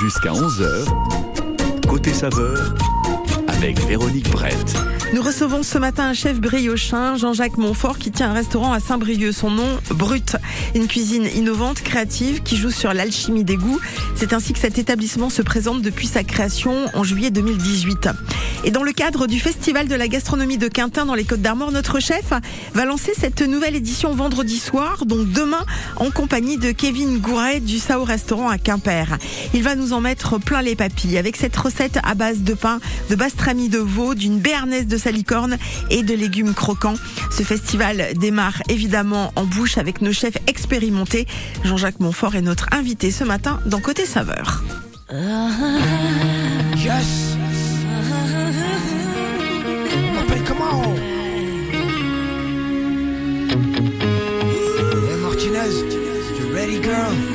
Jusqu'à 11h, côté saveur, avec Véronique Brett. Nous recevons ce matin un chef briochin, Jean-Jacques Montfort, qui tient un restaurant à Saint-Brieuc. Son nom, Brut. Une cuisine innovante, créative, qui joue sur l'alchimie des goûts. C'est ainsi que cet établissement se présente depuis sa création en juillet 2018. Et dans le cadre du Festival de la gastronomie de Quintin dans les Côtes d'Armor, notre chef va lancer cette nouvelle édition vendredi soir, donc demain, en compagnie de Kevin Gouret du Sao Restaurant à Quimper. Il va nous en mettre plein les papilles avec cette recette à base de pain, de bastrami de veau, d'une béarnaise de de sa licorne et de légumes croquants. Ce festival démarre évidemment en bouche avec nos chefs expérimentés. Jean-Jacques Montfort est notre invité ce matin dans Côté Saveur. Yes. Martinez, you ready, girl?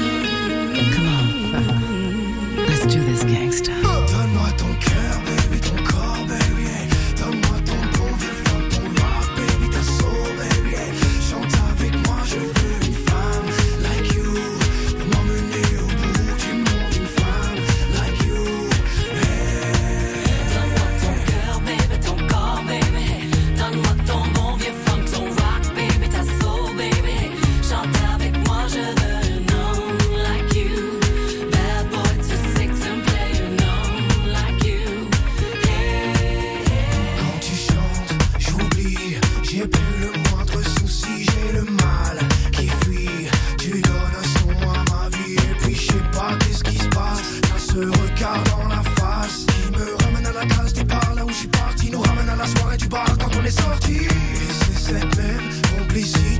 Ce regard dans la face qui me ramène à la case départ, là où je suis parti, nous ramène à la soirée du bar quand on est sorti. Et c'est cette même complicité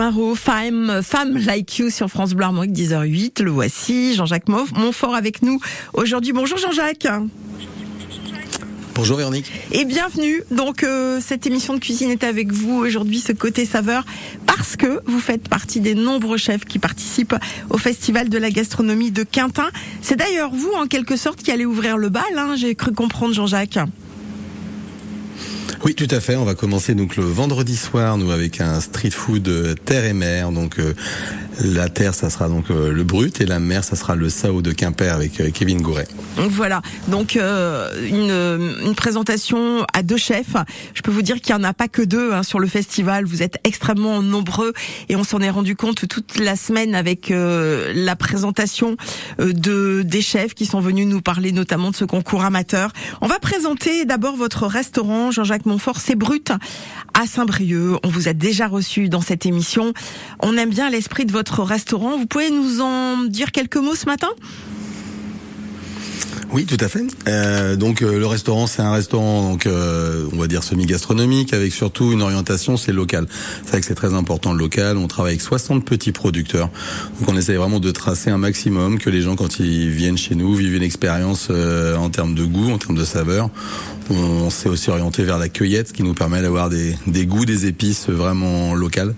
Amaro, Femme, Femme Like You sur France Bleu 10h08. Le voici, Jean-Jacques Montfort avec nous aujourd'hui. Bonjour Jean-Jacques. Bonjour Véronique. Et bienvenue. Donc euh, cette émission de cuisine est avec vous aujourd'hui, ce côté saveur, parce que vous faites partie des nombreux chefs qui participent au Festival de la gastronomie de Quintin. C'est d'ailleurs vous, en quelque sorte, qui allez ouvrir le bal, hein, j'ai cru comprendre Jean-Jacques. Oui, tout à fait. On va commencer donc le vendredi soir, nous avec un street food euh, terre et mer. Donc euh, la terre, ça sera donc euh, le brut et la mer, ça sera le sao de Quimper avec euh, Kevin Gouret. Voilà, donc euh, une, présentation à deux chefs. Je peux vous dire qu'il n'y en a pas que deux hein, sur le festival. Vous êtes extrêmement nombreux et on s'en est rendu compte toute la semaine avec la présentation de des chefs qui sont venus nous parler notamment de ce concours amateur. On va présenter d'abord votre restaurant, Jean-Jacques Montfort, c'est brut à Saint-Brieuc. On vous a déjà reçu dans cette émission. On aime bien l'esprit de votre restaurant. Vous pouvez nous en dire quelques mots ce matin? Oui, tout à fait. Euh, donc euh, le restaurant, c'est un restaurant, donc euh, on va dire semi-gastronomique, avec surtout une orientation, c'est local. C'est vrai que c'est très important le local. On travaille avec 60 petits producteurs, donc on essaye vraiment de tracer un maximum que les gens, quand ils viennent chez nous, vivent une expérience en termes de goût, en termes de saveur. On s'est aussi orienté vers la cueillette, ce qui nous permet d'avoir des, des goûts, des épices vraiment locales.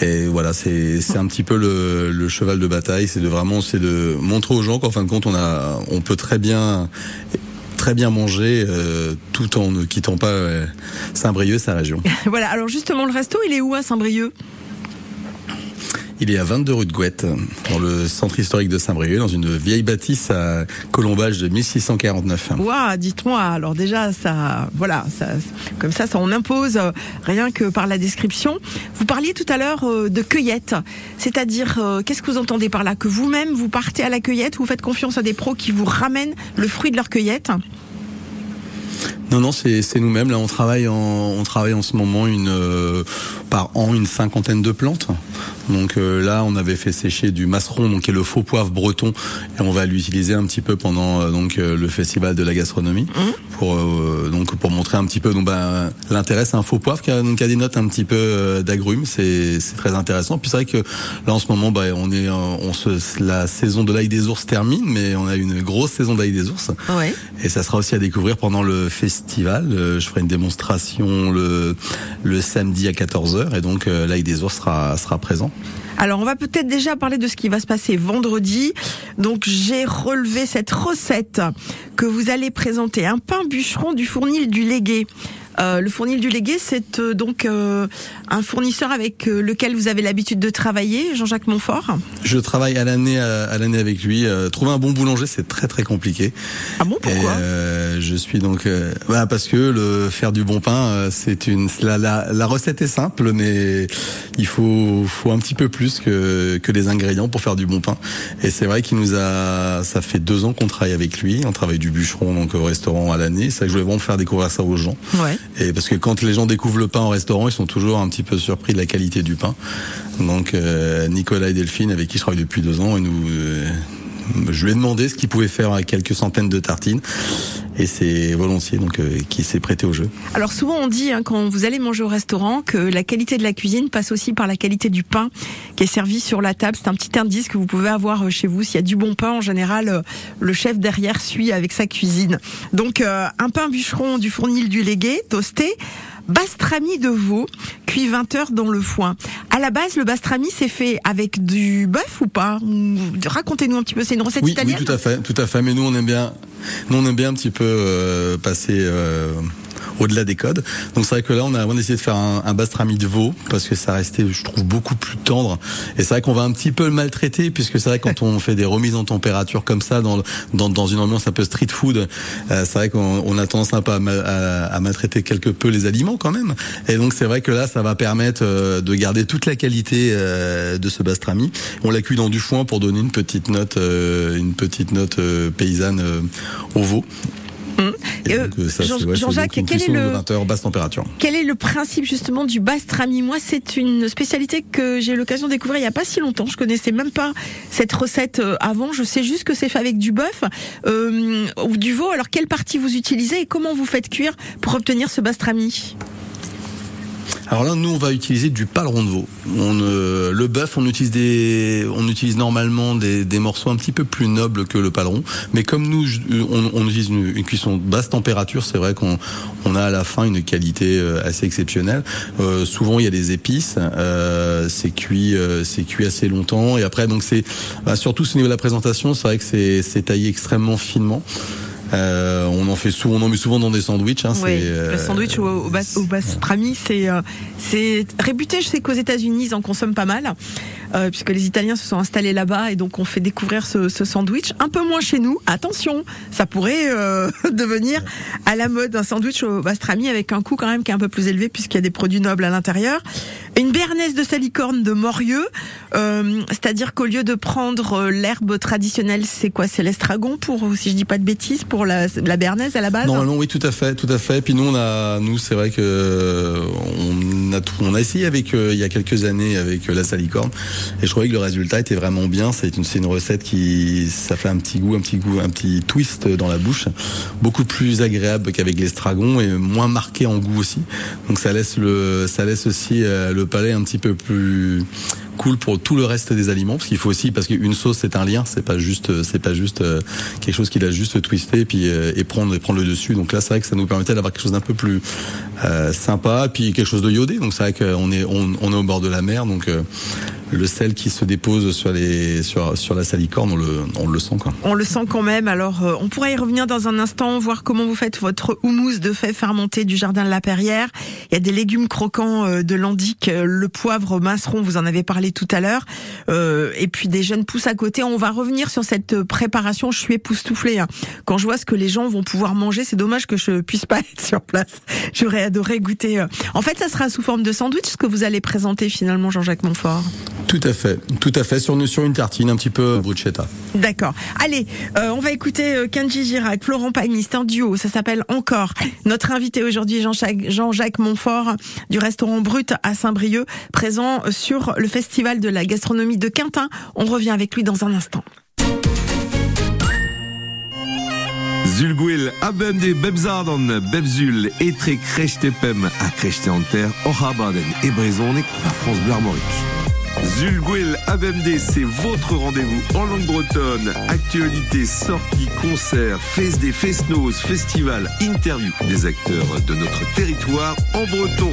Et voilà, c'est c'est un petit peu le, cheval de bataille, c'est de vraiment c'est de montrer aux gens qu'en fin de compte on a on peut très bien très bien manger euh, tout en ne quittant pas euh, Saint-Brieuc sa région. Voilà, alors justement le resto, il est où à Saint-Brieuc? Il est à 22 rue de Gouette, dans le centre historique de Saint-Brieuc, dans une vieille bâtisse à colombage de 1649. Ouah, dites-moi, alors déjà, ça, voilà, ça, comme ça, ça on impose euh, rien que par la description. Vous parliez tout à l'heure euh, de cueillette, c'est-à-dire, euh, qu'est-ce que vous entendez par là? Que vous-même, vous partez à la cueillette, vous faites confiance à des pros qui vous ramènent le fruit de leur cueillette? Non, non, c'est c'est nous-mêmes. Là, on travaille en, on travaille en ce moment une euh, par an une cinquantaine de plantes. Donc euh, là, on avait fait sécher du masseron, donc qui est le faux poivre breton, et on va l'utiliser un petit peu pendant euh, donc euh, le festival de la gastronomie pour euh, donc pour montrer un petit peu donc ben, l'intérêt. C'est un faux poivre qui a, donc, qui a des notes un petit peu euh, d'agrumes. C'est c'est très intéressant. Puis c'est vrai que là en ce moment, bah, on est euh, on se la saison de l'ail des ours termine, mais on a une grosse saison d'ail des ours. Ouais. Et ça sera aussi à découvrir pendant le festival. Euh, je ferai une démonstration le, le samedi à 14h et donc l'ail des ours sera, sera présent. Alors, on va peut-être déjà parler de ce qui va se passer vendredi. Donc, j'ai relevé cette recette que vous allez présenter. Un pain bûcheron du fournil du Légué. Euh, le fournil du Légué, c'est euh, donc euh, un fournisseur avec euh, lequel vous avez l'habitude de travailler, Jean-Jacques Montfort? Je travaille à l'année à, l'année avec lui. Euh, trouver un bon boulanger, c'est très très compliqué. Ah bon, pourquoi? Et, euh, Je suis donc euh, bah, parce que le faire du bon pain, euh, c'est une la, la, la recette est simple, mais il faut faut un petit peu plus que que les ingrédients pour faire du bon pain. Et c'est vrai qu'il nous a ça fait deux ans qu'on travaille avec lui. On travaille du bûcheron donc au restaurant à l'année. C'est vrai que je voulais vraiment faire découvrir ça aux gens. Ouais. Et parce que quand les gens découvrent le pain au restaurant, ils sont toujours un petit peu surpris de la qualité du pain. Donc euh, Nicolas et Delphine, avec qui je travaille depuis deux ans, et nous, euh, je lui ai demandé ce qu'il pouvait faire à quelques centaines de tartines, et c'est volontiers donc euh, qui s'est prêté au jeu. Alors souvent on dit hein, quand vous allez manger au restaurant que la qualité de la cuisine passe aussi par la qualité du pain qui est servi sur la table. C'est un petit indice que vous pouvez avoir euh, chez vous. S'il y a du bon pain, en général, euh, le chef derrière suit avec sa cuisine. Donc euh, un pain bûcheron du fournil du Légué, toasté. Bastrami de veau, cuit 20 heures dans le foin. À la base, le bastrami, c'est fait avec du bœuf ou pas? Ou- Racontez-nous un petit peu, c'est une recette Oui, oui, italienne? tout à fait, tout à fait. Mais nous, on aime bien, nous, on aime bien un petit peu euh, passer euh, au-delà des codes. Donc c'est vrai que là, on a, on a essayé de faire un, un bastrami de veau parce que ça restait, je trouve, beaucoup plus tendre. Et c'est vrai qu'on va un petit peu le maltraiter puisque c'est vrai quand on fait des remises en température comme ça dans dans, une ambiance un peu street food, euh, c'est vrai qu'on on a tendance un peu à, à, maltraiter quelque peu les aliments quand même. Et donc c'est vrai que là, ça va permettre euh, de garder toute la qualité euh, de ce bastrami. On l'a cuit dans du foin pour donner une petite note, euh, une petite note paysanne au veau. Euh, euh, ouais, Jean-Jacques, quel est le- 20 heures basse température. Quel est le principe justement du bastrami Moi, c'est une spécialité que j'ai eu l'occasion de découvrir il y a pas si longtemps. Je connaissais même pas cette recette euh, avant. Je sais juste que c'est fait avec du bœuf euh, ou du veau. Alors, quelle partie vous utilisez et comment vous faites cuire pour obtenir ce bastrami Alors là, nous, on va utiliser du paleron de veau. On, euh, le bœuf, on utilise des, on utilise normalement des, des morceaux un petit peu plus nobles que le paleron. Mais comme nous, je- on, on utilise une, une cuisson basse température, c'est vrai qu'on on a à la fin une qualité euh, assez exceptionnelle. Euh, souvent, il y a des épices. Euh, c'est cuit, euh, c'est cuit assez longtemps. Et après, donc c'est bah, surtout au niveau de la présentation, c'est vrai que c'est taillé extrêmement finement. Euh, on en fait souvent, on en met souvent dans des sandwichs. Hein, Oui, c'est, le euh, sandwich au, au, bas, au pastrami, c'est euh, c'est réputé. Je sais qu'aux États-Unis, ils en consomment pas mal, euh, puisque les Italiens se sont installés là-bas et donc on fait découvrir ce, ce sandwich. Un peu moins chez nous. Attention, ça pourrait euh, devenir à la mode un sandwich au pastrami avec un coût quand même qui est un peu plus élevé puisqu'il y a des produits nobles à l'intérieur. Une béarnaise de salicorne de Morieux, euh, c'est-à-dire qu'au lieu de prendre euh, l'herbe traditionnelle, c'est quoi? C'est l'estragon pour, si je dis pas de bêtises, pour la, la béarnaise à la base Normalement, oui, tout à fait, tout à fait. Puis nous, on a, nous, c'est vrai que on a, on a essayé avec euh, il y a quelques années avec euh, la salicorne, et je trouvais que le résultat était vraiment bien. C'est une, une recette qui, ça fait un petit goût, un petit goût, un petit twist dans la bouche, beaucoup plus agréable qu'avec l'estragon et moins marqué en goût aussi. Donc ça laisse le, ça laisse aussi euh, le palais un petit peu plus cool pour tout le reste des aliments parce qu'il faut aussi parce qu'une sauce c'est un lien c'est pas juste c'est pas juste euh, quelque chose qui l'a juste twisté et puis euh, et prendre et prendre le dessus. Donc là c'est vrai que ça nous permettait d'avoir quelque chose d'un peu plus euh, sympa puis quelque chose de iodé. Donc c'est vrai qu'on est on, on est au bord de la mer donc euh, le sel qui se dépose sur les sur sur la salicorne on le on le sent quoi On le sent quand même. Alors, euh, on pourra y revenir dans un instant, voir comment vous faites votre houmous de fèves fermentées du jardin de la Perrière. Il y a des légumes croquants euh, de Landic, euh, le poivre minceron, vous en avez parlé tout à l'heure, euh, et puis des jeunes pousses à côté. On va revenir sur cette préparation. Je suis époustouflée. hein. Quand je vois ce que les gens vont pouvoir manger, c'est dommage que je puisse pas être sur place. J'aurais adoré goûter. euh. En fait, ça sera sous forme de sandwich ce que vous allez présenter finalement, Jean-Jacques Montfort. Tout à fait tout à fait sur une sur une tartine un petit peu bruschetta D'accord. Allez, euh, on va écouter euh, Kenji Girac, Florent Pagny, c'est un duo, ça s'appelle Encore. Notre invité aujourd'hui, Jean-Jacques Jean-Jacques Montfort, du restaurant Brut à Saint-Brieuc, présent sur le festival de la gastronomie de Quintin. On revient avec lui dans un instant. Zulguil abem bebzadan bebzul etre krechtepem a krechte en terre orabaden et brezonek à France Bleu Zulguil Abemde, c'est votre rendez-vous en langue bretonne. Actualité, sorties, concerts, fest des fest-noz, festival, interview des acteurs de notre territoire en breton.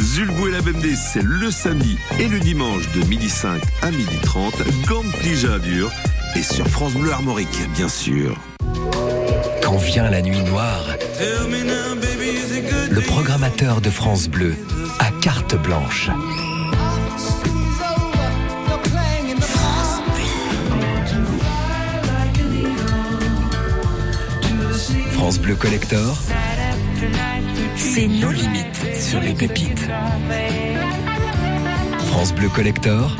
Zulguil Abemde, c'est le samedi et le dimanche de 12h05 à 12h30, Gand Plija Dur et sur France Bleu Armorique, bien sûr. Quand vient la nuit noire, le programmateur de France Bleu a carte blanche. France Bleu Collector, c'est nos limites sur les pépites. France Bleu Collector,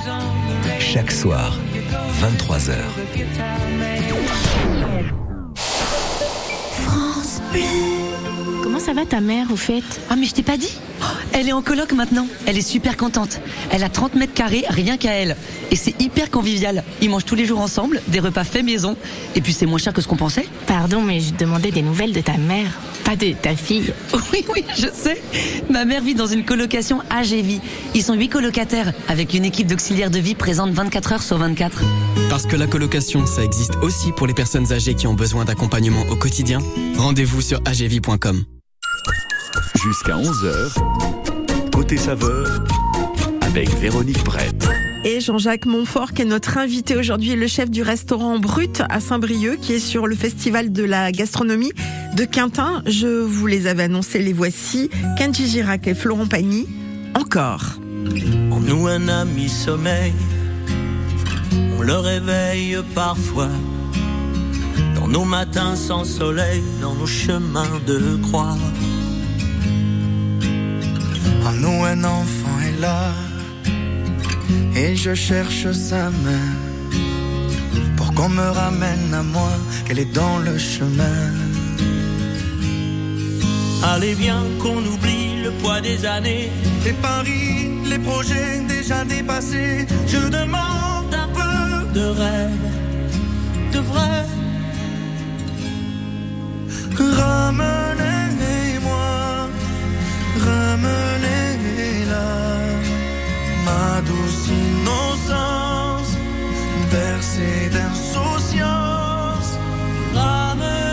chaque soir, 23h. Comment ça va ta mère au fait? Ah mais je t'ai pas dit Elle est en coloc maintenant. Elle est super contente. Elle a 30 mètres carrés rien qu'à elle. Et c'est hyper convivial. Ils mangent tous les jours ensemble, des repas faits maison. Et puis c'est moins cher que ce qu'on pensait. Pardon, mais je demandais des nouvelles de ta mère, pas de ta fille. Oui, oui, je sais. Ma mère vit dans une colocation AG Vie. Ils sont huit colocataires avec une équipe d'auxiliaires de vie présente 24 heures sur 24. Parce que la colocation, ça existe aussi pour les personnes âgées qui ont besoin d'accompagnement au quotidien. Rendez-vous sur agvie.com. Jusqu'à 11h, côté saveur, avec Véronique Brett. Et Jean-Jacques Montfort, qui est notre invité aujourd'hui, le chef du restaurant Brut à Saint-Brieuc, qui est sur le festival de la gastronomie de Quintin. Je vous les avais annoncés, les voici. Kenji Girac et Florent Pagny. Encore. En nous un ami sommeil, on le réveille parfois. Dans nos matins sans soleil, dans nos chemins de croix. Nous un enfant est là et je cherche sa main pour qu'on me ramène à moi qu'elle est dans le chemin. Allez, viens qu'on oublie le poids des années. Les paris, les projets déjà dépassés, Je demande un peu de rêve, de vrai. ramenez-moi, ma douce innocence, bercée d'insouciance, ramène.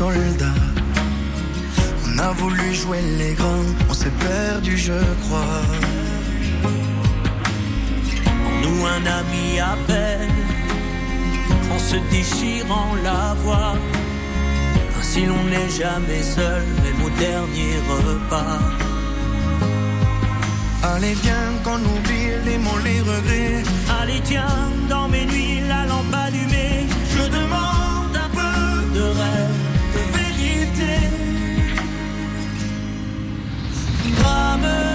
On a voulu jouer les grands, on s'est perdu, je crois. En nous un ami appelle, en se déchirant la voix. Ainsi l'on n'est jamais seul, même au dernier repas. Allez, viens qu'on oublie les mots, les regrets. Allez tiens, dans mes nuits, la lampe allumée, Ramenez-moi,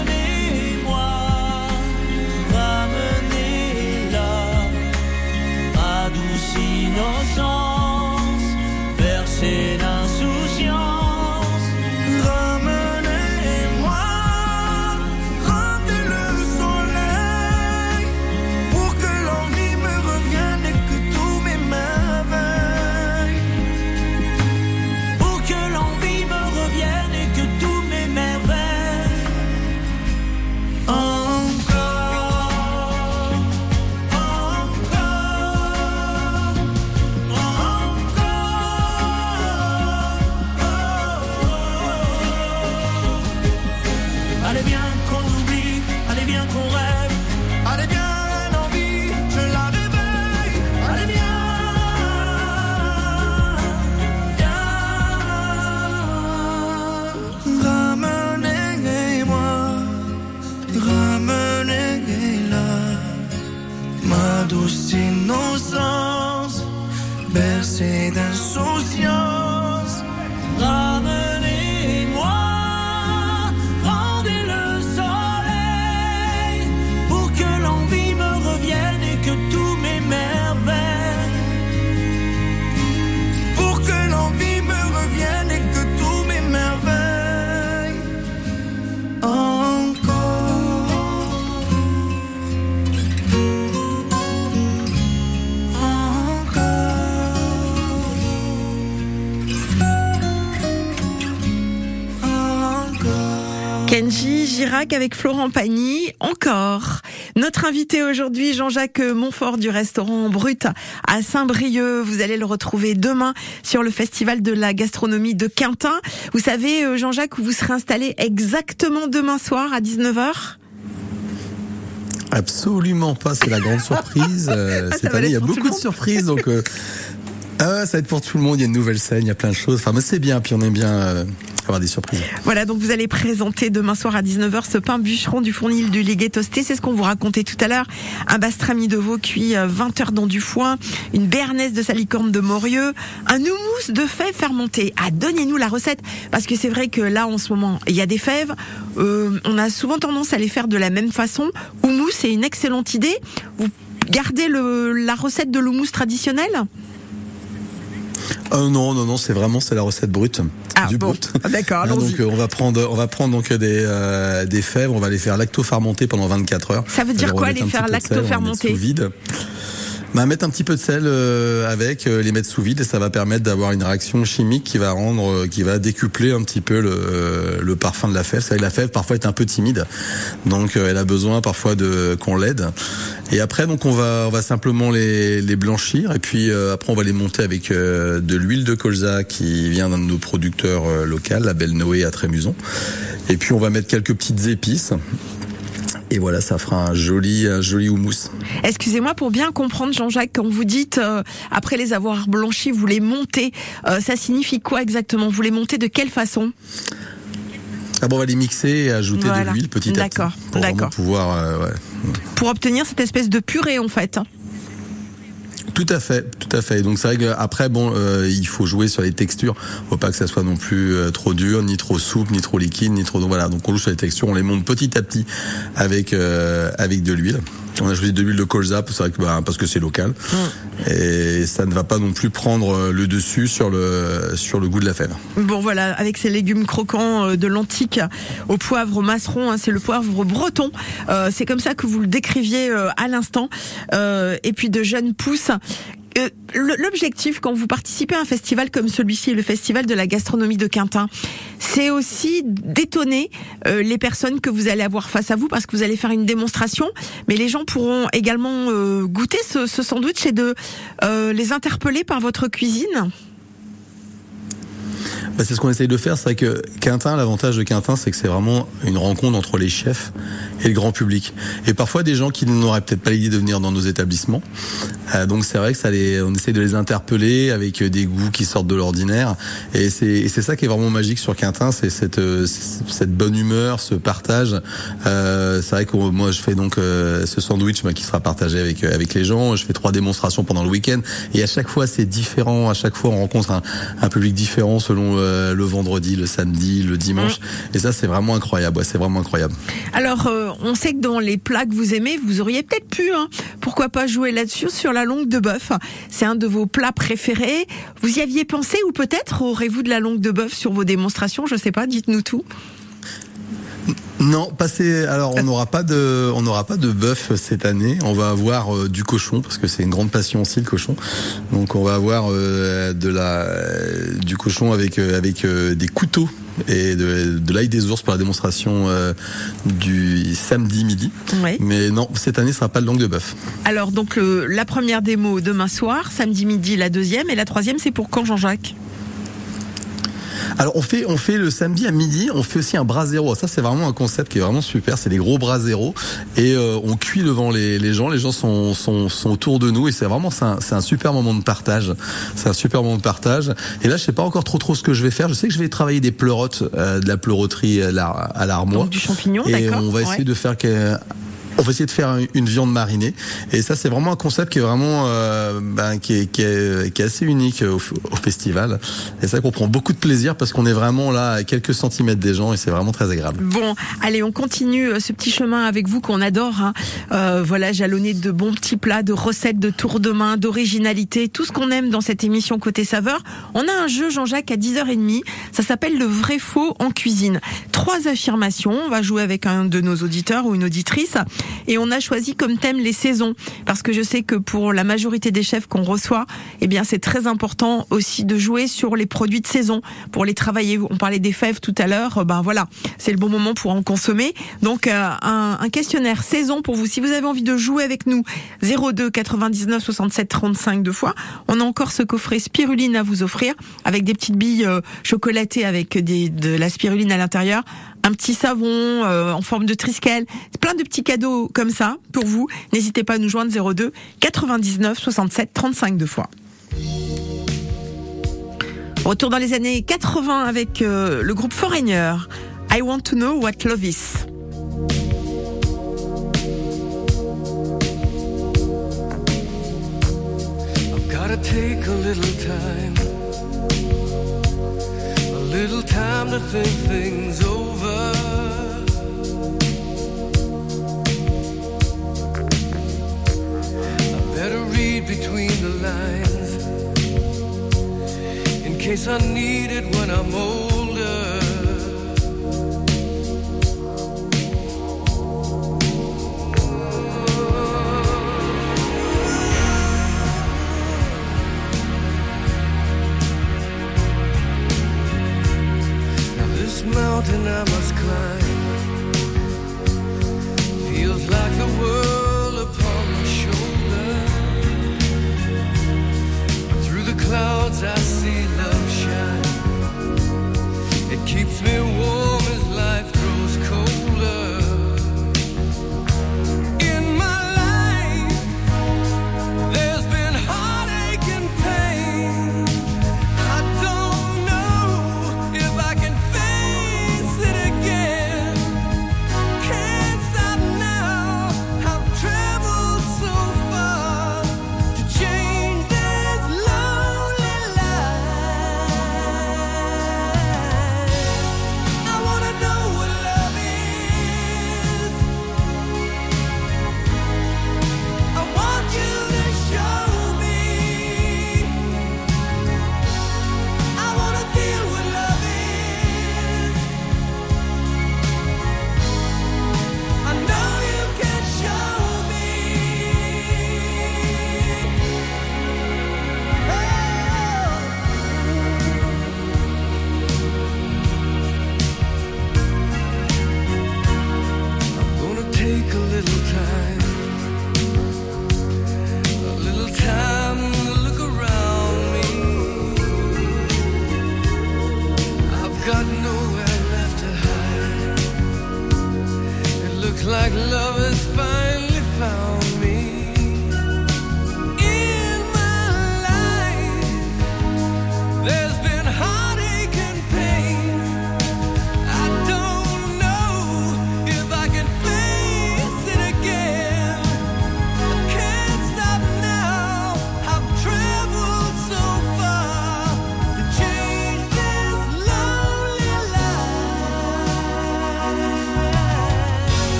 Avec Florent Pagny, encore. Notre invité aujourd'hui, Jean-Jacques Montfort du restaurant Brut à Saint-Brieuc. Vous allez le retrouver demain sur le festival de la gastronomie de Quintin. Vous savez, euh, Jean-Jacques, où vous serez installé exactement demain soir à 19h Absolument pas, c'est la grande surprise. Euh, Ah, cette année, il y a beaucoup de surprises, donc euh, ah ça va être pour tout le monde. Il y a une nouvelle scène, il y a plein de choses. Enfin, c'est bien, puis on aime bien euh, avoir des surprises. Voilà, donc vous allez présenter demain soir à 19h ce pain bûcheron du fournil du Légué toasté. C'est ce qu'on vous racontait tout à l'heure. Un bastrami de veau cuit euh, 20 heures dans du foin, une béarnaise de salicorne de Morieux, un houmous de fèves fermentées. Ah, donnez-nous la recette, parce que c'est vrai que là, en ce moment, il y a des fèves. Euh, on a souvent tendance à les faire de la même façon. Houmous, c'est une excellente idée. Vous gardez la recette de l'houmous traditionnel? Euh, non, non, non, c'est vraiment c'est la recette brute. Ah, du bon. brut. Ah, d'accord, Hein, donc euh, on va prendre on va prendre donc des euh, des fèves, on va les faire lacto-fermenter pendant 24 heures. Ça veut dire quoi, les faire lacto-fermenter? vide. Bah, mettre un petit peu de sel euh, avec, euh, les mettre sous vide et ça va permettre d'avoir une réaction chimique qui va rendre, euh, qui va décupler un petit peu le, parfum de la fève. La fève parfois est un peu timide, donc elle a besoin parfois de qu'on l'aide. Et après donc on va simplement les, les blanchir et puis après on va les monter avec de l'huile de colza qui vient d'un de nos producteurs locaux, la Belle Noé à Trémuson. Et puis on va mettre quelques petites épices. Et voilà, ça fera un joli, un joli houmous. Excusez-moi pour bien comprendre, Jean-Jacques, quand vous dites euh, après les avoir blanchis, vous les montez, euh, ça signifie quoi exactement? Vous les montez de quelle façon? Ah bon, on va les mixer et ajouter Voilà. de l'huile petit à petit. D'accord, Pour pouvoir, euh, ouais. Pour obtenir cette espèce de purée en fait. Tout à fait, tout à fait. Donc c'est vrai qu'après, bon, euh, il faut jouer sur les textures. Faut pas que ça soit non plus euh, trop dur, ni trop souple, ni trop liquide, ni trop. Donc voilà. Donc on joue sur les textures, on les monte petit à petit avec euh, avec de l'huile. On a choisi de l'huile de colza, c'est vrai que bah, parce que c'est local et ça ne va pas non plus prendre euh, le dessus sur le sur le goût de la fève. Bon voilà, avec ces légumes croquants euh, de l'antique au poivre masseron, hein, c'est le poivre breton. Euh, c'est comme ça que vous le décriviez euh, à l'instant. Euh, et puis de jeunes pousses. Euh, L'objectif quand vous participez à un festival comme celui-ci, le festival de la gastronomie de Quintin, c'est aussi d'étonner euh, les personnes que vous allez avoir face à vous parce que vous allez faire une démonstration, mais les gens pourront également euh, goûter ce, ce sandwich et de les interpeller par votre cuisine. Bah, c'est ce qu'on essaye de faire. C'est vrai que Quintin, l'avantage de Quintin, c'est que c'est vraiment une rencontre entre les chefs et le grand public. Et parfois des gens qui n'auraient peut-être pas l'idée de venir dans nos établissements. Euh, donc c'est vrai que ça les, on essaye de les interpeller avec euh, des goûts qui sortent de l'ordinaire. Et c'est, ça qui est vraiment magique sur Quintin, c'est cette, euh, cette bonne humeur, ce partage. Euh, c'est vrai que moi je fais donc ce sandwich bah, qui sera partagé avec avec les gens. Je fais trois démonstrations pendant le week-end et à chaque fois c'est différent. À chaque fois on rencontre un public différent selon euh, le vendredi, le samedi, le dimanche. Et ça c'est vraiment incroyable. Ouais, c'est vraiment incroyable. Alors, euh, on sait que dans les plats que vous aimez, vous auriez peut-être pu, hein, pourquoi pas jouer là-dessus, sur la langue de bœuf. C'est un de vos plats préférés. Vous y aviez pensé ou peut-être aurez-vous de la langue de bœuf sur vos démonstrations Je sais pas, dites-nous tout. Non, passé. Alors, on n'aura pas de, on n'aura pas de bœuf cette année. On va avoir euh, du cochon parce que c'est une grande passion aussi le cochon. Donc, on va avoir euh, de la, euh, du cochon avec avec des couteaux et de, de l'ail des ours pour la démonstration du samedi midi. Oui. Mais non, cette année, ce sera pas de langue de bœuf. Alors, donc, la première démo demain soir, samedi midi, la deuxième, et la troisième, c'est pour quand, Jean-Jacques? Alors on fait on fait le samedi à midi, on fait aussi un brasero. Ça c'est vraiment un concept qui est vraiment super. C'est des gros braseros et euh, on cuit devant les, les gens. Les gens sont, sont sont autour de nous et c'est vraiment c'est un, c'est un super moment de partage. C'est un super moment de partage. Et là je sais pas encore trop trop ce que je vais faire. Je sais que je vais travailler des pleurotes, euh, de la pleuroterie à l'ar- à l'armoire. Donc, du champignon, Et on va essayer ouais. de faire que on va essayer de faire une- viande marinée et ça c'est vraiment un concept qui est vraiment euh, ben, qui, est, qui, est, qui est assez unique au, festival et vrai qu'on prend beaucoup de plaisir parce qu'on est vraiment là à quelques centimètres des gens et c'est vraiment très agréable. Bon, allez, on continue euh, ce petit chemin avec vous qu'on adore. hein. Euh, voilà, jalonné de bons petits plats, de recettes, de tours de main, d'originalité, tout ce qu'on aime dans cette émission Côté Saveur. On a un jeu, Jean-Jacques, à 10h30. Ça s'appelle le vrai faux en cuisine. Trois affirmations. On va jouer avec un de nos auditeurs ou une auditrice. Et on a choisi comme thème les saisons. Parce que je sais que pour la majorité des chefs qu'on reçoit, eh bien, c'est très important aussi de jouer sur les produits de saison pour les travailler. On parlait des fèves tout à l'heure. Ben voilà, c'est le bon moment pour en consommer. Donc, euh, un, un questionnaire saison pour vous. Si vous avez envie de jouer avec nous, 02 99 67 35 deux fois. On a encore ce coffret spiruline à vous offrir avec des petites billes euh, chocolatées avec des, de la spiruline à l'intérieur. Un petit savon euh, en forme de triskel, plein de petits cadeaux comme ça pour vous. N'hésitez pas à nous joindre 02 99 67 35 deux fois. Retour dans les années 80 avec euh, le groupe Foreigner. I want to know what love is. Between the lines in case I need it when I'm older. Now this mountain I must climb feels like the world clouds I see love shine. It keeps me warm as life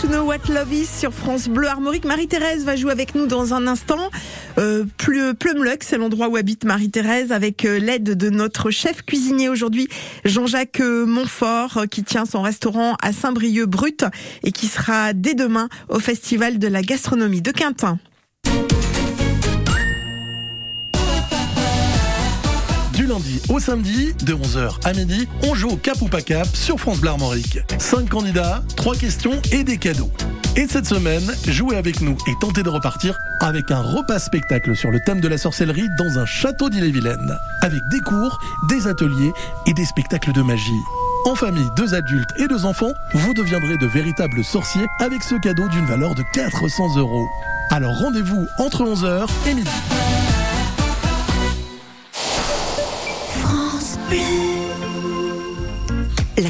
to Know What Love Is sur France Bleu Armorique. Marie-Thérèse va jouer avec nous dans un instant. Euh, c'est l'endroit où habite Marie-Thérèse avec euh, l'aide de notre chef cuisinier aujourd'hui, Jean-Jacques euh, Montfort, euh, qui tient son restaurant à Saint-Brieuc-Brut et qui sera dès demain au Festival de la gastronomie de Quintin. Lundi au samedi, de 11h à midi, on joue au Cap ou pas Cap sur France Bleu Armorique. 5 candidats, 3 questions et des cadeaux. Et cette semaine, jouez avec nous et tentez de repartir avec un repas spectacle sur le thème de la sorcellerie dans un château d'Ille-et-Vilaine. Avec des cours, des ateliers et des spectacles de magie. En famille, deux adultes et deux enfants, vous deviendrez de véritables sorciers avec ce cadeau d'une valeur de 400 euros. Alors rendez-vous entre 11h et midi.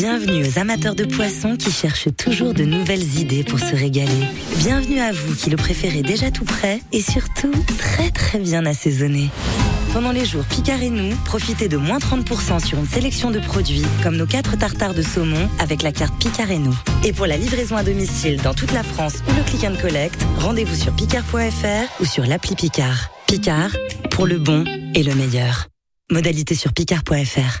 Bienvenue aux amateurs de poissons qui cherchent toujours de nouvelles idées pour se régaler. Bienvenue à vous qui le préférez déjà tout prêt et surtout très très bien assaisonné. Pendant les jours Picard et nous, profitez de moins 30% sur une sélection de produits comme nos 4 tartares de saumon avec la carte Picard et nous. Et pour la livraison à domicile dans toute la France ou le click and collect, rendez-vous sur picard.fr ou sur l'appli Picard. Picard, pour le bon et le meilleur. Modalité sur picard.fr.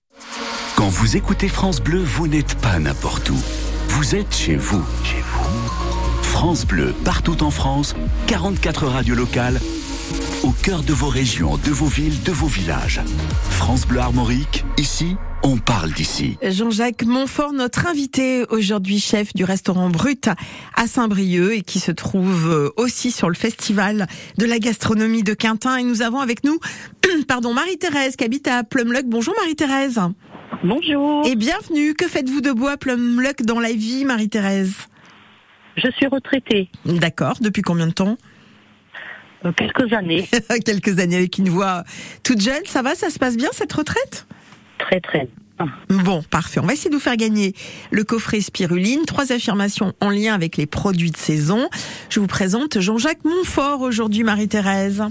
Quand vous écoutez France Bleu, vous n'êtes pas n'importe où. Vous êtes chez vous. France Bleu, partout en France, 44 radios locales, au cœur de vos régions, de vos villes, de vos villages. France Bleu Armorique, ici, on parle d'ici. Jean-Jacques Montfort, notre invité aujourd'hui, chef du restaurant Brut à Saint-Brieuc et qui se trouve euh, aussi sur le festival de la gastronomie de Quintin. Et nous avons avec nous, pardon, Marie-Thérèse qui habite à Plumluck. Bonjour Marie-Thérèse. Bonjour. Et bienvenue. Que faites-vous de beau à Plumluck dans la vie, Marie-Thérèse? Je suis retraitée. D'accord. Depuis combien de temps? Euh, Quelques années. Quelques années avec une voix toute jeune. Ça va Ça se passe bien cette retraite? Très très. Bon, parfait. On va essayer de vous faire gagner le coffret Spiruline. Trois affirmations en lien avec les produits de saison. Je vous présente Jean-Jacques Montfort aujourd'hui, Marie-Thérèse.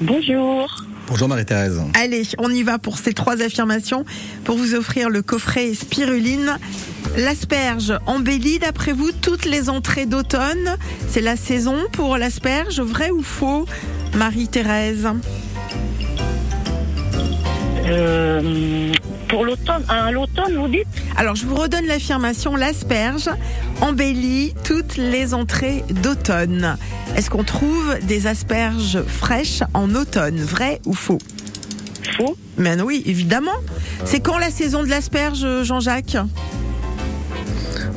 Bonjour. Bonjour Marie-Thérèse. Allez, on y va pour ces trois affirmations pour vous offrir le coffret Spiruline. L'asperge embellit, d'après vous, toutes les entrées d'automne. C'est la saison pour l'asperge, vrai ou faux, Marie-Thérèse? Euh, pour l'automne, à l'automne, vous dites Alors, je vous redonne l'affirmation. L'asperge embellit toutes les entrées d'automne. Est-ce qu'on trouve des asperges fraîches en automne? Vrai ou faux? Faux. Mais oui, évidemment. C'est quand la saison de l'asperge, Jean-Jacques?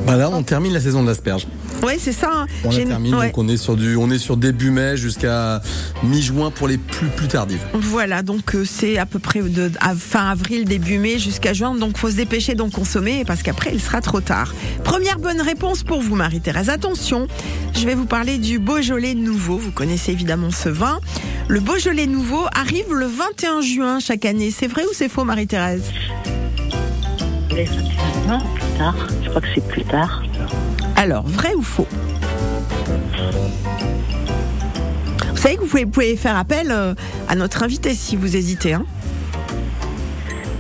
Voilà, on termine la saison de l'asperge. Oui, c'est ça. hein. On la termine, ouais. donc on est sur du, on est sur début mai jusqu'à mi-juin pour les plus plus tardives. Voilà, donc euh, c'est à peu près de à fin avril, début mai jusqu'à juin. Donc faut se dépêcher d'en consommer parce qu'après il sera trop tard. Première bonne réponse pour vous, Marie-Thérèse. Attention, je vais vous parler du Beaujolais nouveau. Vous connaissez évidemment ce vin. Le Beaujolais nouveau arrive le 21 juin chaque année. C'est vrai ou c'est faux, Marie-Thérèse? Les- Non, plus tard. Je crois que c'est plus tard. Alors, vrai ou faux? Vous savez que vous pouvez, pouvez faire appel euh, à notre invité si vous hésitez. Hein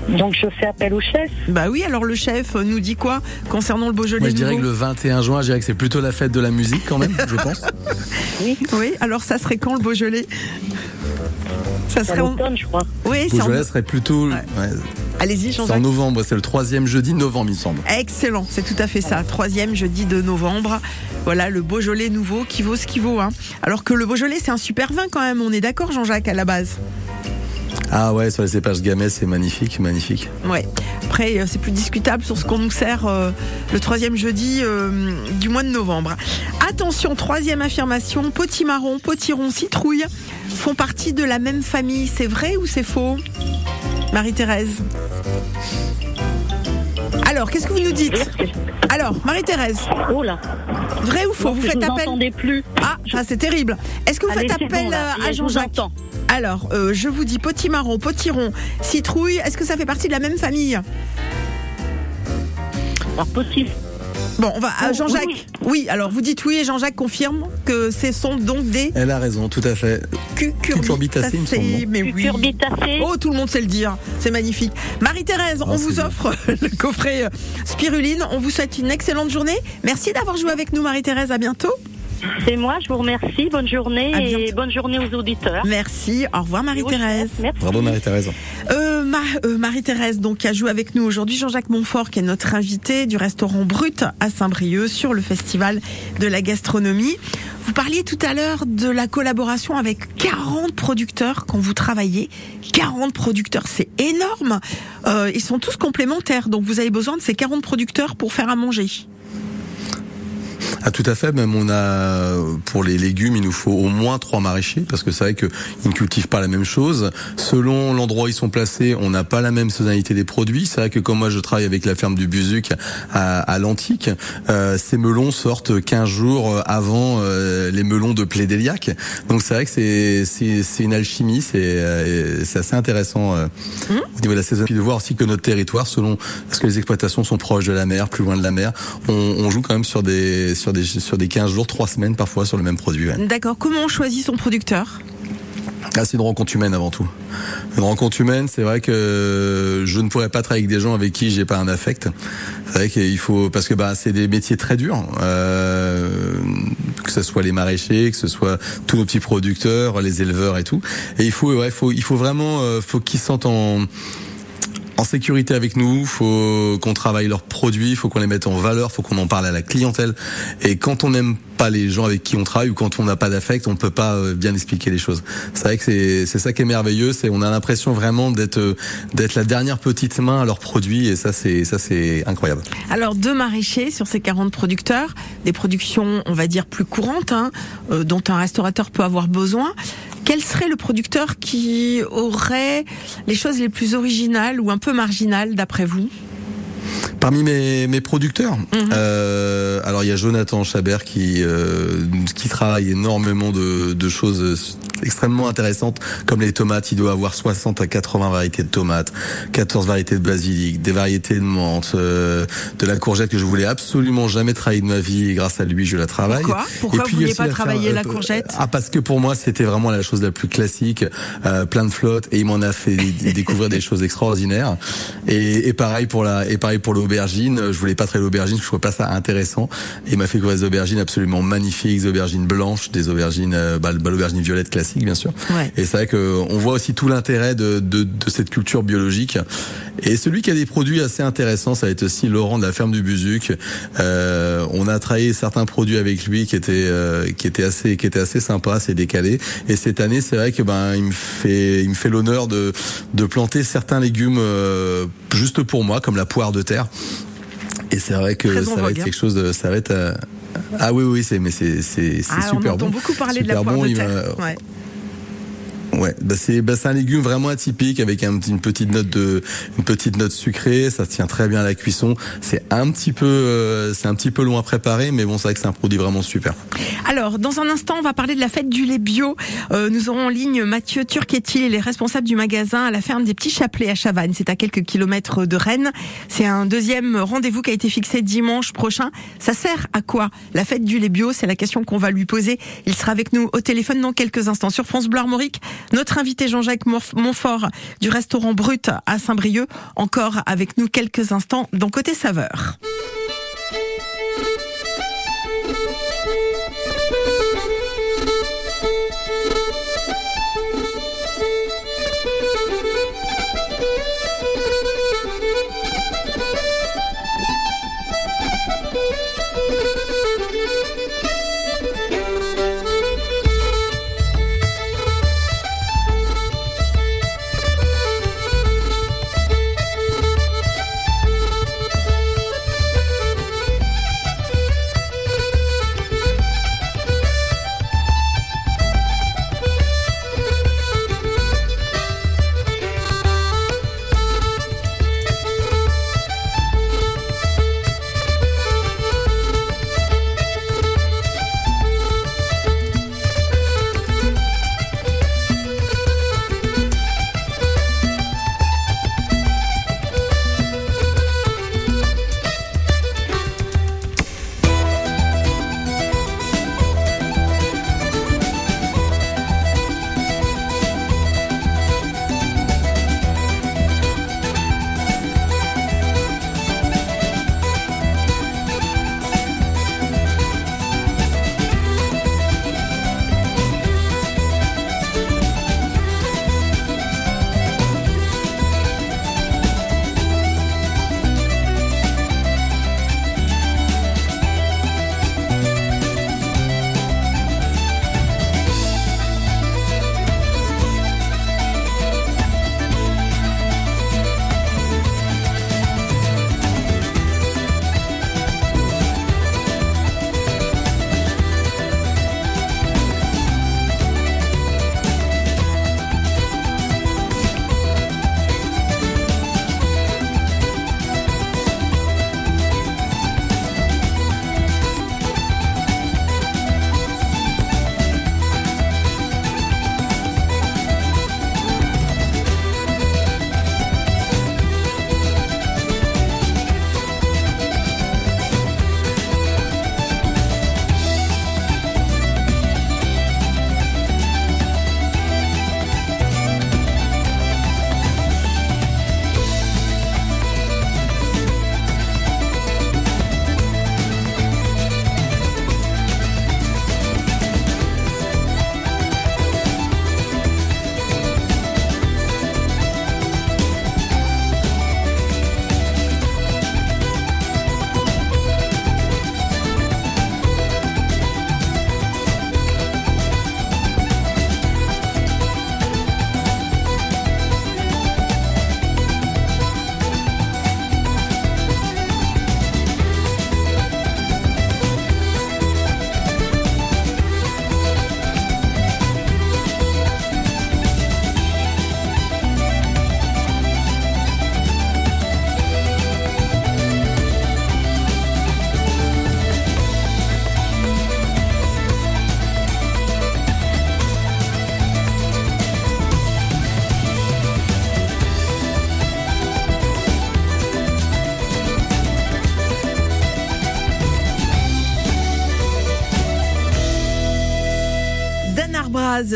Donc je fais appel au chef? Bah oui, alors le chef euh, nous dit quoi concernant le Beaujolais Moi je dirais que le 21 juin, je dirais que c'est plutôt la fête de la musique quand même, je pense. Oui. Oui, alors ça serait quand le Beaujolais? Ça serait en... je crois. Oui, c'est en... Beaujolais serait plutôt. ouais, Allez-y, c'est en Jean-Jacques. novembre, c'est le troisième jeudi de novembre, il me semble. Excellent, c'est tout à fait ça. Troisième jeudi de novembre. Voilà le Beaujolais nouveau qui vaut ce qu'il vaut. Hein. Alors que le Beaujolais, c'est un super vin quand même. On est d'accord, Jean-Jacques, à la base? Ah ouais, sur les cépages gamay, c'est magnifique, magnifique. Ouais. Après, euh, c'est plus discutable sur ce qu'on nous sert euh, le troisième jeudi euh, du mois de novembre. Attention, troisième affirmation, potimarron, potiron, citrouille font partie de la même famille. C'est vrai ou c'est faux Marie-Thérèse? Alors, qu'est-ce que vous nous dites? Alors, Marie-Thérèse? Oh là Vrai ou faux? Non, Vous faites vous appel plus. Ah, ça c'est terrible. Est-ce que vous Allez, faites appel bon, là. euh, à Jean-Jacques? Alors, euh, je vous dis potimarron, potiron, citrouille. Est-ce que ça fait partie de la même famille? Alors, possible. Bon, on va à Oh, Jean-Jacques. oui. Oui. alors vous dites oui et Jean-Jacques confirme que ce sont donc des Elle a raison, tout à fait. Cucurbitacées, Mais oui. Cucurbitacées. Oh, tout le monde sait le dire. C'est magnifique. Marie-Thérèse, on Oh, vous offre le coffret euh, Spiruline. On vous souhaite une excellente journée. Merci d'avoir joué avec nous, Marie-Thérèse. À bientôt. C'est moi, je vous remercie. Bonne journée À et bientôt. bonne journée aux auditeurs. Merci. Au revoir, Marie-Thérèse. Bravo Marie-Thérèse. Euh, Ma- euh, Marie-Thérèse, donc, a joué avec nous aujourd'hui. Jean-Jacques Montfort, qui est notre invité du restaurant Brut à Saint-Brieuc sur le festival de la gastronomie. Vous parliez tout à l'heure de la collaboration avec 40 producteurs quand vous travaillez. 40 producteurs, c'est énorme. Euh, ils sont tous complémentaires, donc vous avez besoin de ces 40 producteurs pour faire à manger. Ah tout à fait, même on a pour les légumes, il nous faut au moins trois maraîchers parce que c'est vrai qu'ils ne cultivent pas la même chose. Selon l'endroit où ils sont placés, on n'a pas la même saisonnalité des produits. C'est vrai que comme moi je travaille avec la ferme du Buzuc à, à l'Antique, euh, ces melons sortent 15 jours avant euh, les melons de Plédéliac. Donc c'est vrai que c'est c'est une alchimie, c'est euh, assez intéressant euh, au niveau de la saison. Puis de voir aussi que notre territoire, selon parce que les exploitations sont proches de la mer, plus loin de la mer, on, on joue quand même sur des sur des sur des 15 jours, 3 semaines parfois sur le même produit. ouais. D'accord. Comment on choisit son producteur? Ah, c'est une rencontre humaine avant tout. Une rencontre humaine, c'est vrai que je ne pourrais pas travailler avec des gens avec qui j'ai pas un affect. C'est vrai qu'il faut parce que bah c'est des métiers très durs, euh, que ce soit les maraîchers, que ce soit tous nos petits producteurs, les éleveurs et tout. Et il faut, ouais, faut, il faut vraiment, euh, faut qu'ils se sentent en en sécurité avec nous, faut qu'on travaille leurs produits, faut qu'on les mette en valeur, faut qu'on en parle à la clientèle. Et quand on n'aime pas les gens avec qui on travaille ou quand on n'a pas d'affect, on peut pas euh, bien expliquer les choses. C'est vrai que c'est ça qui est merveilleux, c'est on a l'impression vraiment d'être euh, d'être la dernière petite main à leurs produits et ça c'est ça c'est incroyable. Alors deux maraîchers sur ces 40 producteurs, des productions on va dire plus courantes, hein, euh, dont un restaurateur peut avoir besoin. Quel serait le producteur qui aurait les choses les plus originales ou un peu marginales d'après vous? Parmi mes, mes producteurs, euh, alors il y a Jonathan Chabert qui euh, qui travaille énormément de, de choses extrêmement intéressantes comme les tomates. Il doit avoir 60 à 80 variétés de tomates, 14 variétés de basilic, des variétés de menthe, euh, de la courgette que je voulais absolument jamais travailler de ma vie et grâce à lui je la travaille. Pourquoi? Pourquoi puis, vous vouliez pas travailler la euh, courgette? Ah parce que pour moi c'était vraiment la chose la plus classique, euh, plein de flotte et il m'en a fait découvrir des choses extraordinaires. Et, et pareil pour la et pareil pour l'aubergine, je voulais pas travailler l'aubergine, je trouvais pas ça intéressant. Et il m'a fait découvrir des aubergines absolument magnifiques, des aubergines blanches, des aubergines euh, bah, bah, l'aubergine violette classique bien sûr. Ouais. Et c'est vrai que on voit aussi tout l'intérêt de, de, de cette culture biologique. Et celui qui a des produits assez intéressants, ça va être aussi Laurent de la ferme du Buzuc. Euh, on a travaillé certains produits avec lui qui étaient euh, qui étaient assez qui étaient assez sympas, assez décalés. Et cette année, c'est vrai que ben il me fait il me fait l'honneur de de planter certains légumes euh, juste pour moi, comme la poire de terre. Et c'est vrai que Très ça va être quelque chose de ça va être euh, ah oui oui c'est mais c'est c'est c'est Ah, on super entend bon. beaucoup parler de la Super poire bon, de il terre. m'a- Ouais. Ouais, bah c'est bah un légume vraiment atypique avec un, une petite note de une petite note sucrée, ça tient très bien à la cuisson. C'est un petit peu euh, c'est un petit peu long à préparer mais bon c'est vrai que c'est un produit vraiment super. Alors, dans un instant, on va parler de la fête du lait bio. Euh, nous aurons en ligne Mathieu Turquetti, il est responsable du magasin à la ferme des Petits Chapelets à Chavannes. C'est à quelques kilomètres de Rennes. C'est un deuxième rendez-vous qui a été fixé dimanche prochain. Ça sert à quoi La fête du lait bio, c'est la question qu'on va lui poser. Il sera avec nous au téléphone dans quelques instants sur France Bleu Armorique. Notre invité Jean-Jacques Montfort du restaurant Brut à Saint-Brieuc, encore avec nous quelques instants dans Côté Saveur.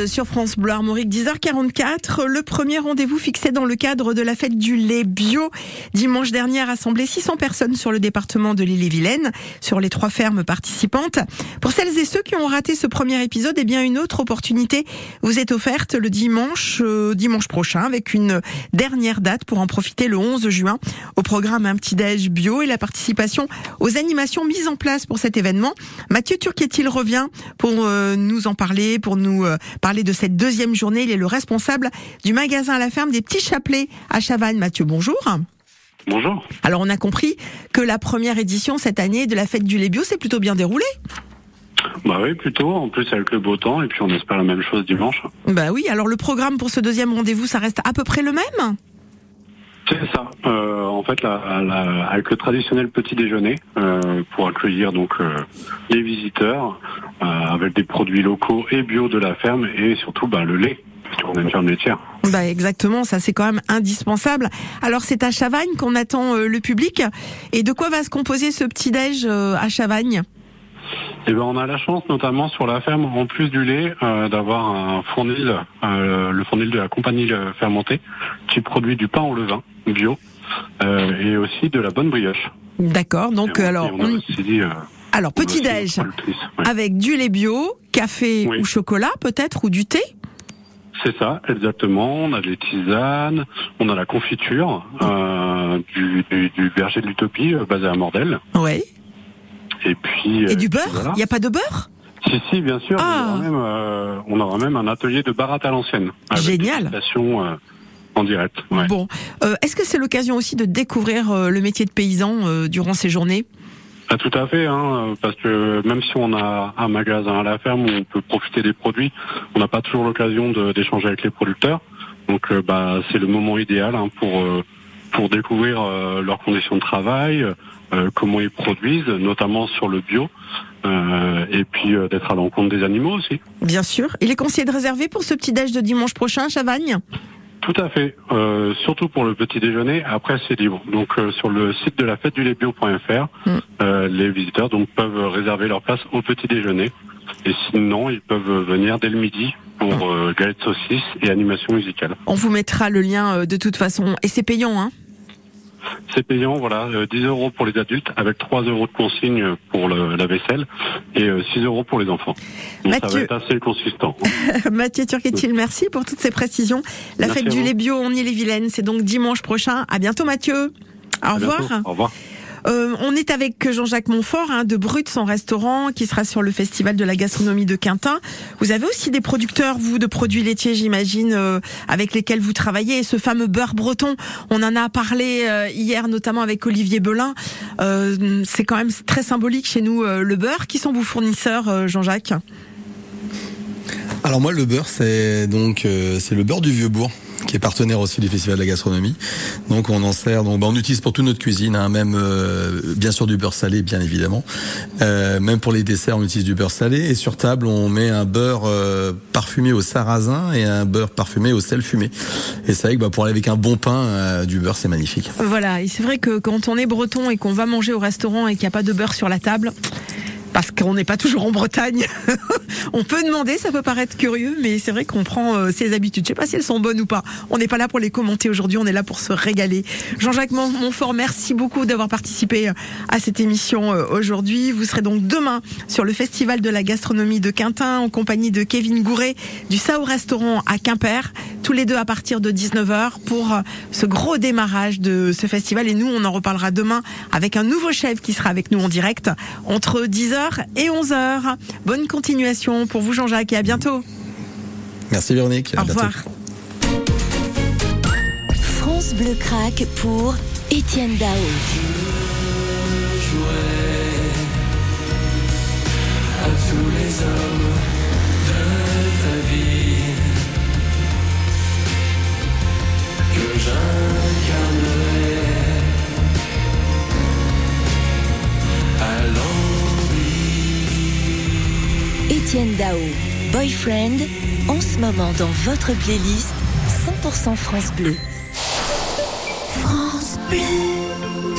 Sur France Bleu Armorique 10h44. Le premier rendez-vous fixé dans le cadre de la fête du lait bio. Dimanche dernier a rassemblé 600 personnes sur le département de l'île-et-Vilaine, sur les trois fermes participantes. Pour celles et ceux qui ont raté ce premier épisode, eh bien une autre opportunité vous est offerte le dimanche, euh, dimanche prochain avec une dernière date pour en profiter le 11 juin au programme Un petit déj bio et la participation aux animations mises en place pour cet événement. Mathieu Turquetil revient pour euh, nous en parler, pour nous euh, parler de cette deuxième journée. Il est le responsable du magasin à la ferme des petits chapelets à Chavannes. Mathieu, bonjour. Bonjour. Alors on a compris que la première édition cette année de la fête du lait bio s'est plutôt bien déroulée. Bah oui, plutôt. En plus, avec le beau temps, et puis on espère la même chose dimanche. Bah oui, alors le programme pour ce deuxième rendez-vous, ça reste à peu près le même? C'est ça. Euh, en fait, la- la- avec le traditionnel petit déjeuner, euh, pour accueillir donc euh, les visiteurs, euh, avec des produits locaux et bio de la ferme, et surtout bah, le lait, puisqu'on a une ferme laitière. Bah exactement, ça c'est quand même indispensable. Alors c'est à Chavagne qu'on attend euh, le public. Et de quoi va se composer ce petit-déj euh, à Chavagne? Et ben, on a la chance, notamment sur la ferme, en plus du lait, euh, d'avoir un fournil, euh, le fournil de la compagnie euh, fermentée, qui produit du pain au levain bio, euh, et aussi de la bonne brioche. D'accord, donc on- alors on aussi, euh, alors productrice, ouais. avec du lait bio, café Oui. ou chocolat peut-être ou du thé? C'est ça, exactement. On a des tisanes, on a la confiture euh, du, du, du berger de l'Utopie basé à Mordel. Ouais. Et puis. Et euh, du beurre? voilà. Il n'y a pas de beurre? Si, si, bien sûr. Ah. On, aura même, euh, on aura même un atelier de baratte à l'ancienne. Génial. euh, en direct. ouais. Bon, Euh, est-ce que c'est l'occasion aussi de découvrir euh, le métier de paysan euh, durant ces journées? Ah, tout à fait, hein, parce que même si on a un magasin à la ferme où on peut profiter des produits, on n'a pas toujours l'occasion d'échanger avec les producteurs. Donc, bah, c'est le moment idéal hein, pour euh, pour découvrir leurs conditions de travail, comment ils produisent, notamment sur le bio, euh, et puis euh, d'être à l'encontre des animaux aussi. Bien sûr. Il est conseillé de réserver pour ce petit-déj de dimanche prochain à Chavagne? Tout à fait, euh, surtout pour le petit déjeuner. Après, c'est libre. Donc, euh, sur le site de la fête du bio.fr, euh, les visiteurs donc peuvent réserver leur place au petit déjeuner. Et sinon, ils peuvent venir dès le midi pour euh, galette saucisse et animation musicale. On vous mettra le lien euh, de toute façon. Et c'est payant, hein? C'est payant, voilà, euh, 10 euros pour les adultes avec 3 euros de consigne pour le- la vaisselle et euh, 6 euros pour les enfants. Donc ça va être assez consistant. Mathieu Turquetil, merci pour toutes ces précisions. La Merci fête du lait bio en Ille-et-Vilaine, c'est donc dimanche prochain. À bientôt Mathieu. Au À revoir. bientôt. Au revoir. Euh, on est avec Jean-Jacques Montfort hein, de Brut, son restaurant, qui sera sur le festival de la gastronomie de Quintin. Vous avez aussi des producteurs, vous, de produits laitiers, j'imagine, euh, avec lesquels vous travaillez. Ce fameux beurre breton, on en a parlé euh, hier, notamment avec Olivier Belin. C'est quand même très symbolique chez nous, le beurre. Qui sont vos fournisseurs, Jean-Jacques? Alors moi le beurre c'est donc c'est le beurre du vieux bourg qui est partenaire aussi du festival de la gastronomie. Donc on en sert donc bah, on utilise pour toute notre cuisine hein, même euh, bien sûr du beurre salé bien évidemment. Euh, même pour les desserts on utilise du beurre salé et sur table on met un beurre euh, parfumé au sarrasin et un beurre parfumé au sel fumé. Et c'est vrai que bah, pour aller avec un bon pain du beurre c'est magnifique. Voilà, et c'est vrai que quand on est breton et qu'on va manger au restaurant et qu'il n'y a pas de beurre sur la table, parce qu'on n'est pas toujours en Bretagne, on peut demander, ça peut paraître curieux, mais c'est vrai qu'on prend euh, ses habitudes. Je sais pas si elles sont bonnes ou pas. On n'est pas là pour les commenter aujourd'hui, on est là pour se régaler. Jean-Jacques Mon- Montfort, merci beaucoup d'avoir participé euh, à cette émission euh, aujourd'hui. Vous serez donc demain sur le Festival de la gastronomie de Quintin en compagnie de Kevin Gouret du Sao Restaurant à Quimper, tous les deux à partir de 19h pour ce gros démarrage de ce festival. Et nous, on en reparlera demain avec un nouveau chef qui sera avec nous en direct entre 10h et 11h. Bonne continuation pour vous Jean-Jacques et à bientôt. Merci Véronique. À Au bientôt. revoir. France Bleu craque pour Étienne Dao. à tous les hommes de ta vie Dao, Boyfriend, en ce moment dans votre playlist 100% France Bleu. France Bleu.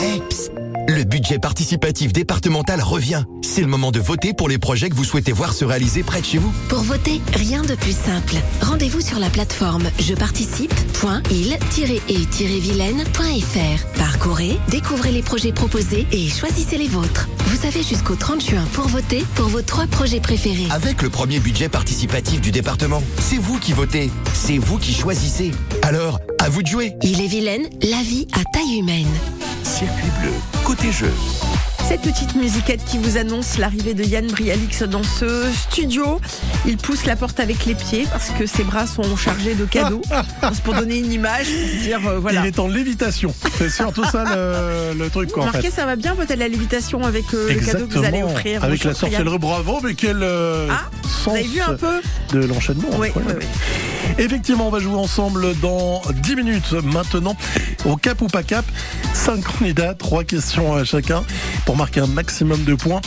Hey, psst, le Le budget participatif départemental revient. C'est le moment de voter pour les projets que vous souhaitez voir se réaliser près de chez vous. Pour voter, rien de plus simple. Rendez-vous sur la plateforme jeparticipe.il-et-vilaine.fr. Parcourez, découvrez les projets proposés et choisissez les vôtres. Vous avez jusqu'au 30 juin pour voter pour vos trois projets préférés. Avec le premier budget participatif du département, c'est vous qui votez, c'est vous qui choisissez. Alors, à vous de jouer. Il est Vilaine, la vie à taille humaine. Circuit bleu, côté jeu. Cette petite musiquette qui vous annonce l'arrivée de Yann Brialix dans ce studio. Il pousse la porte avec les pieds parce que ses bras sont chargés de cadeaux. Pour donner une image, dire euh, voilà. Il est en lévitation. C'est surtout ça le, le truc, quoi, en Remarquez, fait. ça va bien peut-être la lévitation avec euh, le cadeau que vous allez offrir. Avec la sorcellerie, bravo, mais quel euh, Ah, sens vous avez vu un peu de l'enchaînement. Oui, oui, oui. Effectivement, on va jouer ensemble dans 10 minutes maintenant au cap ou pas cap. 5 candidats, 3 questions à chacun pour marquer un maximum de points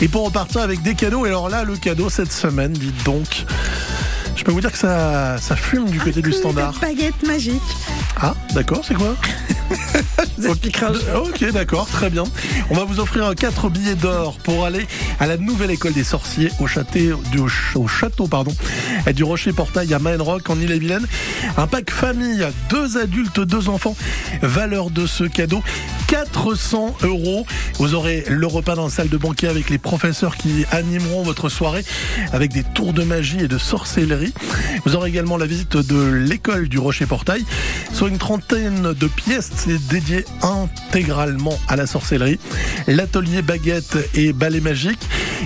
et pour repartir avec des cadeaux. Et alors là, le cadeau cette semaine, dites donc, je peux vous dire que ça, ça fume du côté du standard. Baguette magique. Ah, d'accord, c'est quoi Je vous expliquerai un jour. Ok, d'accord, très bien. On va vous offrir 4 billets d'or pour aller à la nouvelle école des sorciers au château, du, au château pardon, du Rocher Portail à Maine-Rock en Ille-et-Vilaine. Un pack famille, deux adultes, deux enfants. Valeur de ce cadeau 400 euros. Vous aurez le repas dans la salle de banquet avec les professeurs qui animeront votre soirée avec des tours de magie et de sorcellerie. Vous aurez également la visite de l'école du Rocher Portail. Sur une trentaine de pièces, c'est dédié intégralement à la sorcellerie. L'atelier baguette et ballet magique.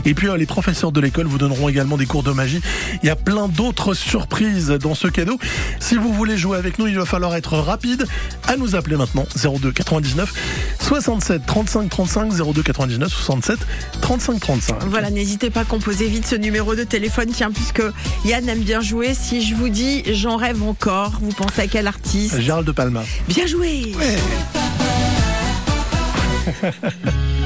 Et puis euh, les professeurs de l'école vous donneront également des cours de magie. Il y a plein d'autres surprises dans ce cadeau. Si vous voulez jouer avec nous, il va falloir être rapide à nous appeler maintenant 02 99 67 35 35 02 99 67 35 35. Voilà, n'hésitez pas à composer vite ce numéro de téléphone, tiens, puisque Yann aime bien jouer. Si je vous dis j'en rêve encore, vous pensez à quel artiste? Gérald de Palma. Bien joué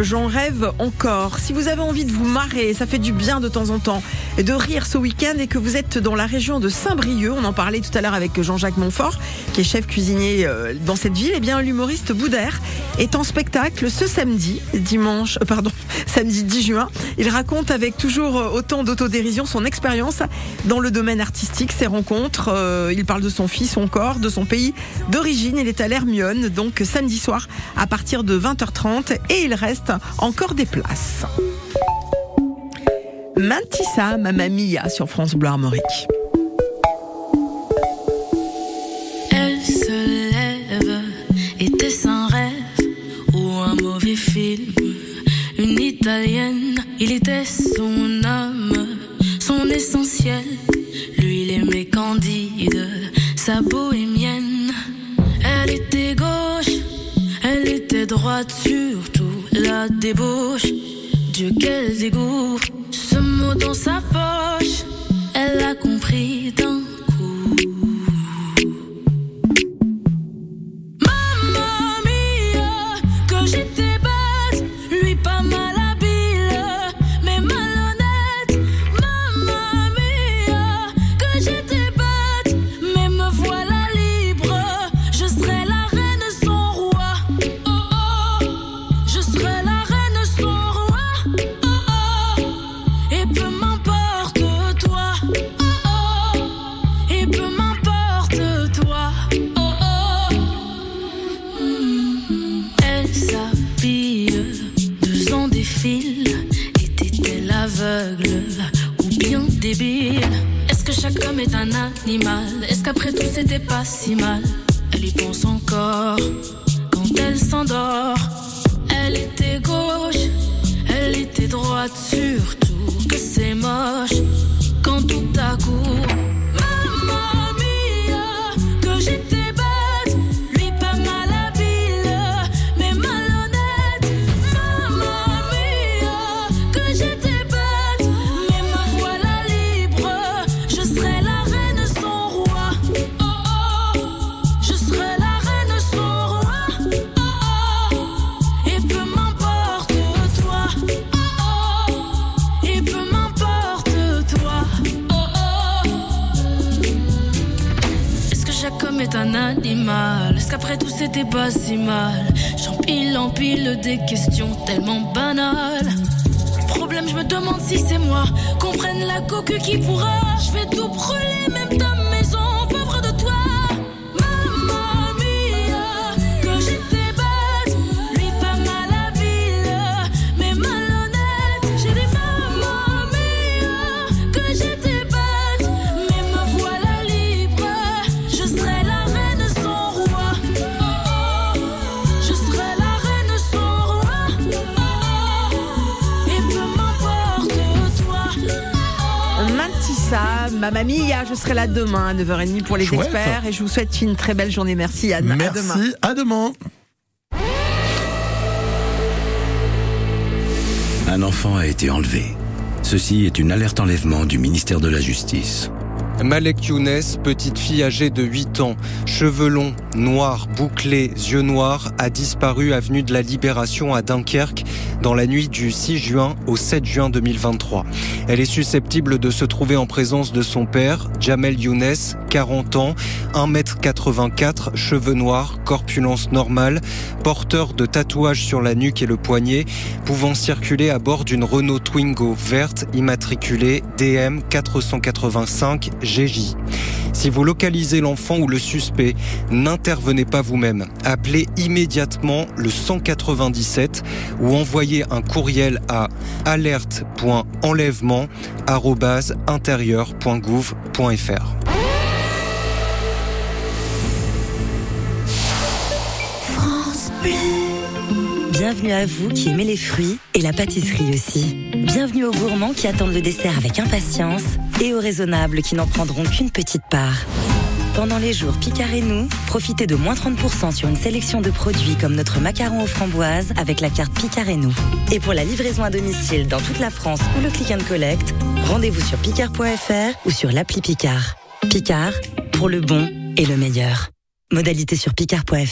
j'en rêve encore. Si vous avez envie de vous marrer, ça fait du bien de temps en temps, de rire ce week-end et que vous êtes dans la région de Saint-Brieuc, on en parlait tout à l'heure avec Jean-Jacques Montfort, qui est chef cuisinier euh, dans cette ville, et bien l'humoriste Boudère est en spectacle ce samedi, dimanche, euh, pardon, samedi 10 juin. Il raconte avec toujours euh, autant d'autodérision son expérience dans le domaine artistique, ses rencontres. Il parle de son fils, son corps, de son pays d'origine. Il est à l'Hermione, donc samedi soir à partir de 20h30 et il reste encore des places. Mantissa, Mamma Mia sur France Bleu Armorique. Elle se lève, était-ce un rêve ou un mauvais film Une italienne, il était son âme, son essentiel. Lui, il aimait Candide, sa bohémienne. Elle était gauche, elle était droite, surtout la débauche. Dieu, quel dégoût, dans sa poche, elle a compris si mal Mamma Mia, je serai là demain à 9h30 pour les Chouette. experts et je vous souhaite une très belle journée. Merci Anne. À demain. Merci, à demain. Un enfant a été enlevé. Ceci est une alerte enlèvement du ministère de la Justice. Malek Younes, petite fille âgée de 8 ans, cheveux longs, noirs, bouclés, yeux noirs, a disparu avenue de la Libération à Dunkerque dans la nuit du 6 juin au 7 juin 2023. Elle est susceptible de se trouver en présence de son père, Jamel Younes, 40 ans, 1m84, cheveux noirs, corpulence normale, porteur de tatouages sur la nuque et le poignet, pouvant circuler à bord d'une Renault Twingo verte immatriculée DM 485 GJ. Si vous localisez l'enfant ou le suspect, n'intervenez pas vous-même. Appelez immédiatement le 197 ou envoyez un courriel à alerte.enlèvement@intérieur.gouv.fr. France. Bienvenue à vous qui aimez les fruits et la pâtisserie aussi. Bienvenue aux gourmands qui attendent le dessert avec impatience et aux raisonnables qui n'en prendront qu'une petite part. Pendant les jours Picard et nous, profitez de moins 30% sur une sélection de produits comme notre macaron aux framboises avec la carte Picard et nous. Et pour la livraison à domicile dans toute la France ou le click and collect, rendez-vous sur picard.fr ou sur l'appli Picard. Picard, pour le bon et le meilleur. Modalité sur picard.fr.